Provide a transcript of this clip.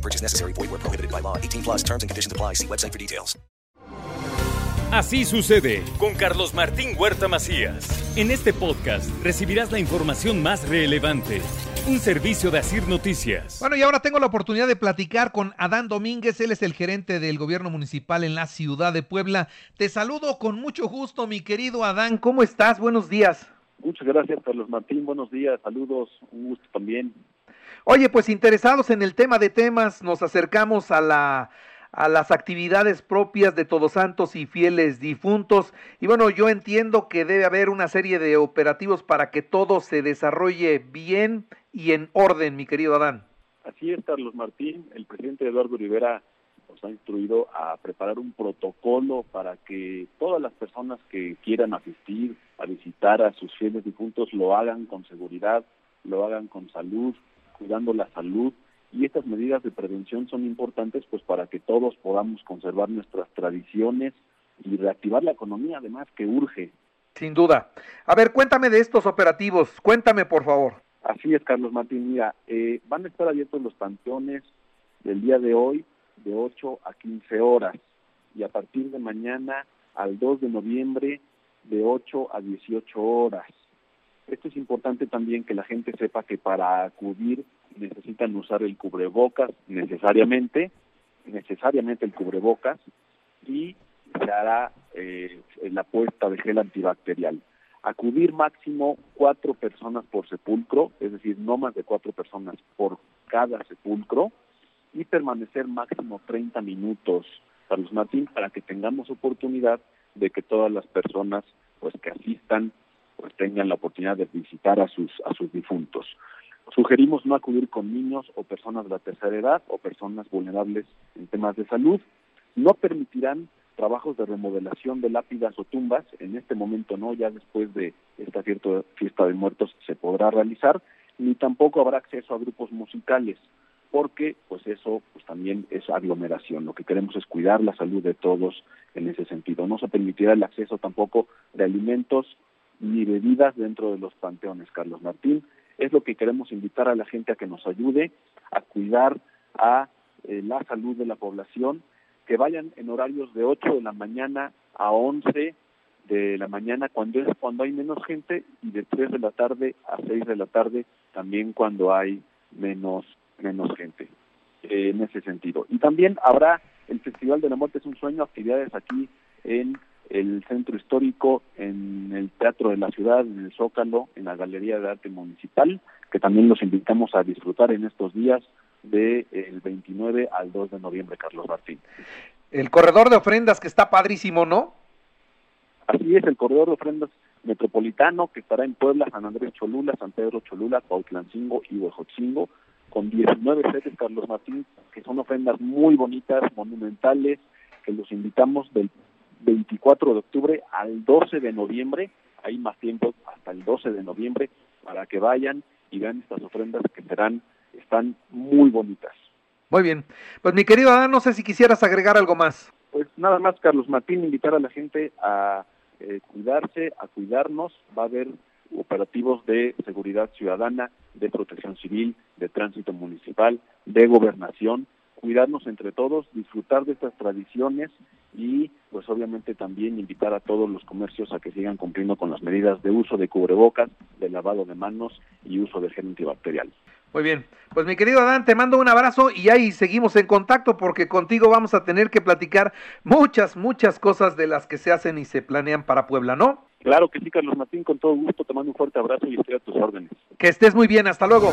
No purchase necessary. Void where prohibited by law. 18 plus terms and conditions apply. See website for details. Así sucede con Carlos Martín Huerta Macías. En este podcast recibirás la información más relevante. Un servicio de Asir Noticias. Bueno, y ahora tengo la oportunidad de platicar con Adán Domínguez. Él es el gerente del gobierno municipal en la ciudad de Puebla. Te saludo con mucho gusto, mi querido Adán. ¿Cómo estás? Buenos días. Muchas gracias, Carlos Martín. Buenos días. Saludos. Un gusto también. Oye, pues interesados en el tema de temas, nos acercamos a la a las actividades propias de Todos Santos y fieles difuntos. Y bueno, yo entiendo que debe haber una serie de operativos para que todo se desarrolle bien y en orden, mi querido Adán. Así es, Carlos Martín. El presidente Eduardo Rivera nos ha instruido a preparar un protocolo para que todas las personas que quieran asistir a visitar a sus fieles difuntos lo hagan con seguridad, lo hagan con salud, cuidando la salud y estas medidas de prevención son importantes pues para que todos podamos conservar nuestras tradiciones y reactivar la economía además que urge. Sin duda. A ver, cuéntame de estos operativos, cuéntame por favor. Así es, Carlos Martín. Mira, eh, van a estar abiertos los panteones del día de hoy de 8 a 15 horas y a partir de mañana al 2 de noviembre de 8 a 18 horas. Esto es importante también que la gente sepa que para acudir necesitan usar el cubrebocas necesariamente, necesariamente el cubrebocas y se hará eh, la puesta de gel antibacterial. Acudir máximo cuatro personas por sepulcro, es decir, no más de cuatro personas por cada sepulcro y permanecer máximo 30 minutos, Carlos Martín, para que tengamos oportunidad de que todas las personas pues que asistan pues tengan la oportunidad de visitar a sus a sus difuntos. Sugerimos no acudir con niños o personas de la tercera edad o personas vulnerables en temas de salud. No permitirán trabajos de remodelación de lápidas o tumbas. En este momento no, ya después de esta cierta fiesta de muertos se podrá realizar, ni tampoco habrá acceso a grupos musicales, porque pues eso pues también es aglomeración. Lo que queremos es cuidar la salud de todos en ese sentido. No se permitirá el acceso tampoco de alimentos ni bebidas dentro de los panteones, Carlos Martín es lo que queremos invitar a la gente a que nos ayude a cuidar a eh, la salud de la población, que vayan en horarios de 8 de la mañana a 11 de la mañana cuando es cuando hay menos gente y de 3 de la tarde a 6 de la tarde también cuando hay menos menos gente eh, en ese sentido. Y también habrá el Festival de la Muerte es un sueño, actividades aquí en el centro histórico, en el Teatro de la Ciudad, en el Zócalo, en la Galería de Arte Municipal, que también los invitamos a disfrutar en estos días del el 29 al 2 de noviembre, Carlos Martín. El corredor de ofrendas que está padrísimo, ¿no? Así es, el corredor de ofrendas metropolitano que estará en Puebla, San Andrés Cholula, San Pedro Cholula, Cuautlancingo y Huejotzingo, con 19 sedes, Carlos Martín, que son ofrendas muy bonitas, monumentales, que los invitamos del 24 de octubre al 12 de noviembre, hay más tiempo hasta el 12 de noviembre para que vayan y vean estas ofrendas que serán, están muy bonitas. Muy bien. Pues mi querido Adán, no sé si quisieras agregar algo más. Pues nada más, Carlos Martín, invitar a la gente a eh, cuidarse, a cuidarnos. Va a haber operativos de seguridad ciudadana, de protección civil, de tránsito municipal, de gobernación cuidarnos entre todos, disfrutar de estas tradiciones y pues obviamente también invitar a todos los comercios a que sigan cumpliendo con las medidas de uso de cubrebocas, de lavado de manos y uso de gel antibacterial. Muy bien, pues mi querido Adán, te mando un abrazo y ahí seguimos en contacto porque contigo vamos a tener que platicar muchas, muchas cosas de las que se hacen y se planean para Puebla, ¿no? Claro que sí, Carlos Martín, con todo gusto, te mando un fuerte abrazo y estoy a tus órdenes. Que estés muy bien, hasta luego.